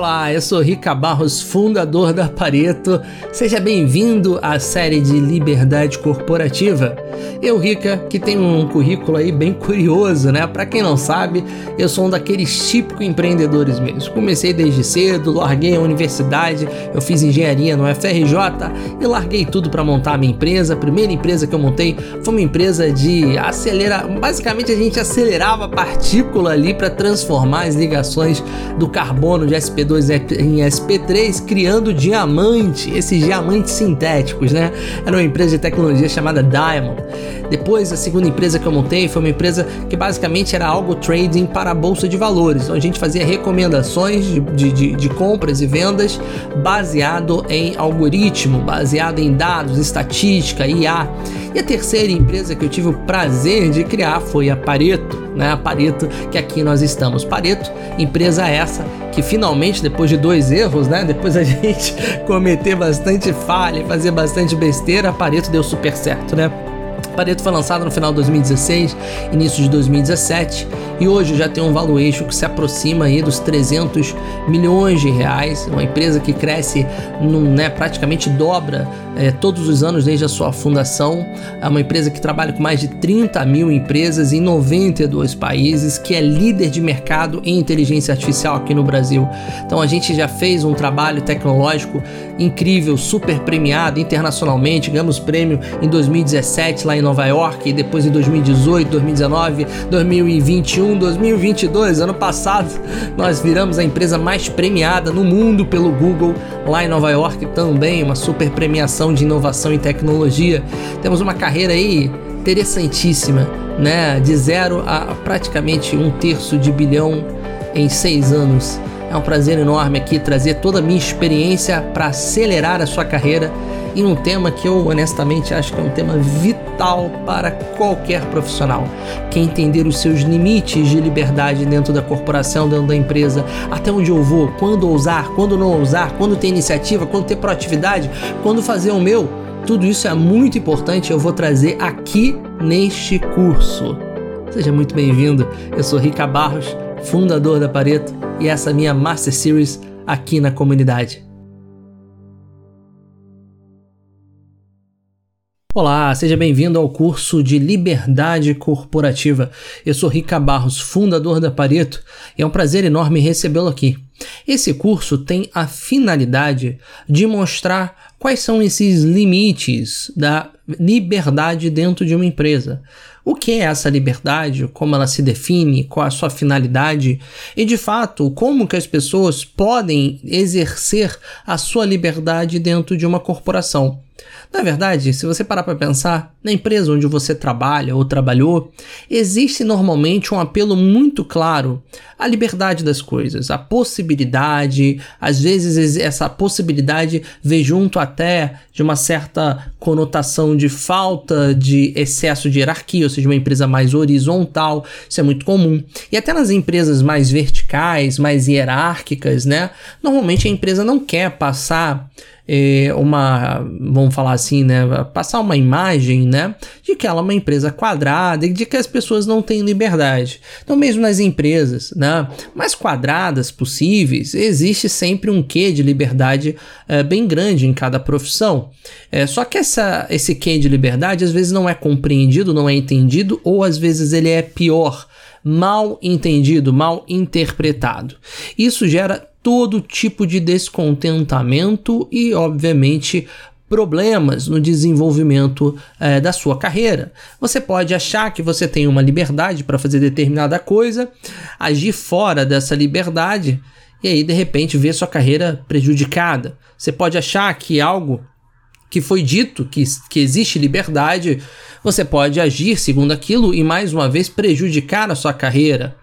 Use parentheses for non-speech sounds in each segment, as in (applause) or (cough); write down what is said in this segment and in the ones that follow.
Olá, eu sou Rica Barros, fundador da Pareto. Seja bem-vindo à série de Liberdade Corporativa. Eu, Rica, que tenho um currículo aí bem curioso, né? Para quem não sabe, eu sou um daqueles típicos empreendedores mesmo. Comecei desde cedo, larguei a universidade, eu fiz engenharia no FRJ e larguei tudo para montar a minha empresa. A primeira empresa que eu montei foi uma empresa de acelerar, basicamente a gente acelerava partícula ali para transformar as ligações do carbono de SP SP2 em SP3 criando diamante, esses diamantes sintéticos, né? Era uma empresa de tecnologia chamada Diamond. Depois, a segunda empresa que eu montei foi uma empresa que basicamente era algo trading para a bolsa de valores, onde a gente fazia recomendações de, de, de, de compras e vendas baseado em algoritmo, baseado em dados, estatística, IA. E a terceira empresa que eu tive o prazer de criar foi a Pareto, né? A Pareto, que aqui nós estamos. Pareto, empresa essa que finalmente, depois de dois erros, né? Depois a (laughs) gente cometer bastante falha fazer bastante besteira, a Pareto deu super certo, né? Pareto foi lançado no final de 2016, início de 2017 e hoje já tem um valuation que se aproxima aí dos 300 milhões de reais. Uma empresa que cresce, num, né, praticamente dobra é, todos os anos desde a sua fundação. É uma empresa que trabalha com mais de 30 mil empresas em 92 países, que é líder de mercado em inteligência artificial aqui no Brasil. Então a gente já fez um trabalho tecnológico incrível, super premiado internacionalmente. Ganhamos prêmio em 2017 lá em Nova York, e depois em 2018, 2019, 2021, 2022. Ano passado nós viramos a empresa mais premiada no mundo pelo Google lá em Nova York também, uma super premiação de inovação e tecnologia. Temos uma carreira aí interessantíssima, né? De zero a praticamente um terço de bilhão em seis anos. É um prazer enorme aqui trazer toda a minha experiência para acelerar a sua carreira em um tema que eu honestamente acho que é um tema vital para qualquer profissional. Quem entender os seus limites de liberdade dentro da corporação, dentro da empresa, até onde eu vou, quando ousar, quando não ousar, quando ter iniciativa, quando ter proatividade, quando fazer o meu, tudo isso é muito importante. Eu vou trazer aqui neste curso. Seja muito bem-vindo. Eu sou Rica Barros, fundador da Pareto, e essa é a minha Master Series aqui na comunidade. Olá, seja bem-vindo ao curso de Liberdade Corporativa. Eu sou Rica Barros, fundador da Pareto, e é um prazer enorme recebê-lo aqui. Esse curso tem a finalidade de mostrar quais são esses limites da liberdade dentro de uma empresa. O que é essa liberdade? Como ela se define? Qual a sua finalidade? E de fato, como que as pessoas podem exercer a sua liberdade dentro de uma corporação? Na verdade, se você parar para pensar, na empresa onde você trabalha ou trabalhou, existe normalmente um apelo muito claro à liberdade das coisas, à possibilidade, às vezes essa possibilidade vê junto até de uma certa conotação de falta de excesso de hierarquia, ou seja, uma empresa mais horizontal, isso é muito comum. E até nas empresas mais verticais, mais hierárquicas, né? Normalmente a empresa não quer passar é, uma, vamos falar assim, né, passar uma imagem, né, de que ela é uma empresa quadrada e de que as pessoas não têm liberdade. Então, mesmo nas empresas, né, mais quadradas possíveis, existe sempre um quê de liberdade é, bem grande em cada profissão. É, só que essa, esse quê de liberdade às vezes não é compreendido, não é entendido, ou às vezes ele é pior mal entendido, mal interpretado. Isso gera todo tipo de descontentamento e, obviamente, problemas no desenvolvimento é, da sua carreira. Você pode achar que você tem uma liberdade para fazer determinada coisa, agir fora dessa liberdade e aí de repente ver sua carreira prejudicada. Você pode achar que algo que foi dito que, que existe liberdade, você pode agir segundo aquilo e mais uma vez prejudicar a sua carreira.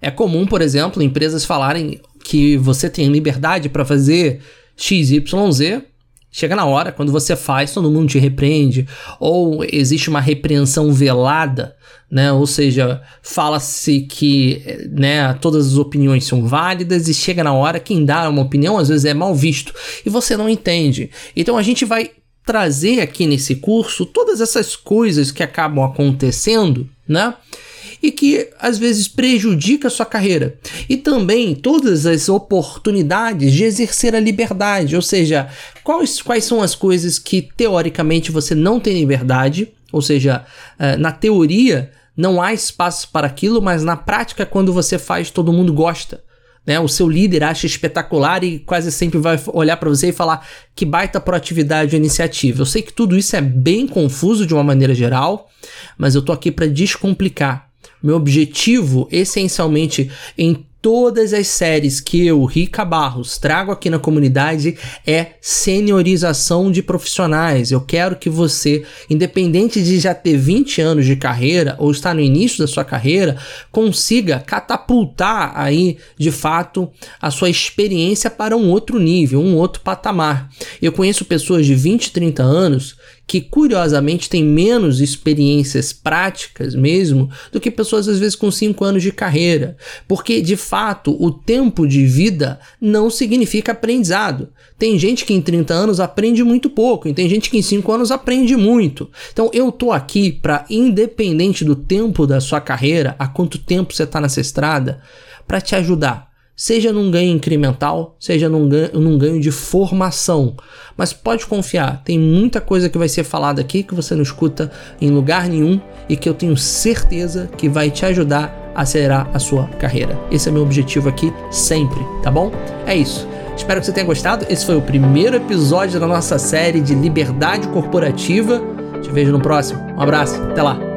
É comum, por exemplo, empresas falarem que você tem liberdade para fazer XYZ, chega na hora, quando você faz, todo mundo te repreende, ou existe uma repreensão velada, né? Ou seja, fala-se que né, todas as opiniões são válidas e chega na hora, quem dá uma opinião às vezes é mal visto e você não entende. Então a gente vai trazer aqui nesse curso todas essas coisas que acabam acontecendo, né? E que às vezes prejudica a sua carreira. e também todas as oportunidades de exercer a liberdade, ou seja, quais, quais são as coisas que teoricamente você não tem liberdade, ou seja, eh, na teoria não há espaço para aquilo, mas na prática, quando você faz, todo mundo gosta. Né? O seu líder acha espetacular e quase sempre vai olhar para você e falar que baita proatividade ou iniciativa. Eu sei que tudo isso é bem confuso de uma maneira geral, mas eu tô aqui para descomplicar. Meu objetivo, essencialmente, em todas as séries que eu, Rica Barros, trago aqui na comunidade é seniorização de profissionais. Eu quero que você, independente de já ter 20 anos de carreira ou estar no início da sua carreira, consiga catapultar aí, de fato, a sua experiência para um outro nível, um outro patamar. Eu conheço pessoas de 20, 30 anos que curiosamente têm menos experiências práticas mesmo do que pessoas às vezes com 5 anos de carreira, porque de fato o tempo de vida não significa aprendizado. Tem gente que em 30 anos aprende muito pouco, e tem gente que em 5 anos aprende muito. Então eu tô aqui para independente do tempo da sua carreira, há quanto tempo você está nessa estrada, para te ajudar seja num ganho incremental, seja num ganho, num ganho de formação. Mas pode confiar, tem muita coisa que vai ser falada aqui que você não escuta em lugar nenhum e que eu tenho certeza que vai te ajudar a acelerar a sua carreira. Esse é meu objetivo aqui sempre, tá bom? É isso. Espero que você tenha gostado. Esse foi o primeiro episódio da nossa série de liberdade corporativa. Te vejo no próximo. Um abraço, até lá.